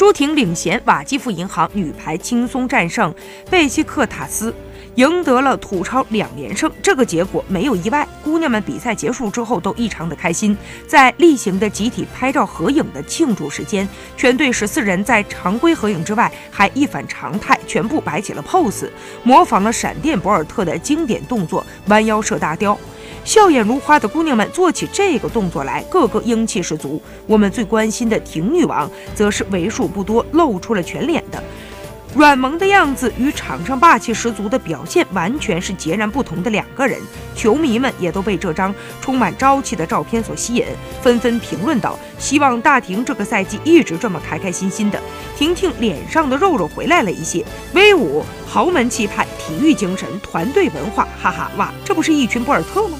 朱婷领衔瓦基弗银行女排轻松战胜贝西克塔斯。赢得了土超两连胜，这个结果没有意外。姑娘们比赛结束之后都异常的开心，在例行的集体拍照合影的庆祝时间，全队十四人在常规合影之外还一反常态，全部摆起了 pose，模仿了闪电博尔特的经典动作弯腰射大雕。笑眼如花的姑娘们做起这个动作来，个个英气十足。我们最关心的婷女王，则是为数不多露出了全脸的。软萌的样子与场上霸气十足的表现完全是截然不同的两个人，球迷们也都被这张充满朝气的照片所吸引，纷纷评论道：“希望大婷这个赛季一直这么开开心心的。”婷婷脸上的肉肉回来了一些，威武、豪门气派、体育精神、团队文化，哈哈哇，这不是一群博尔特吗？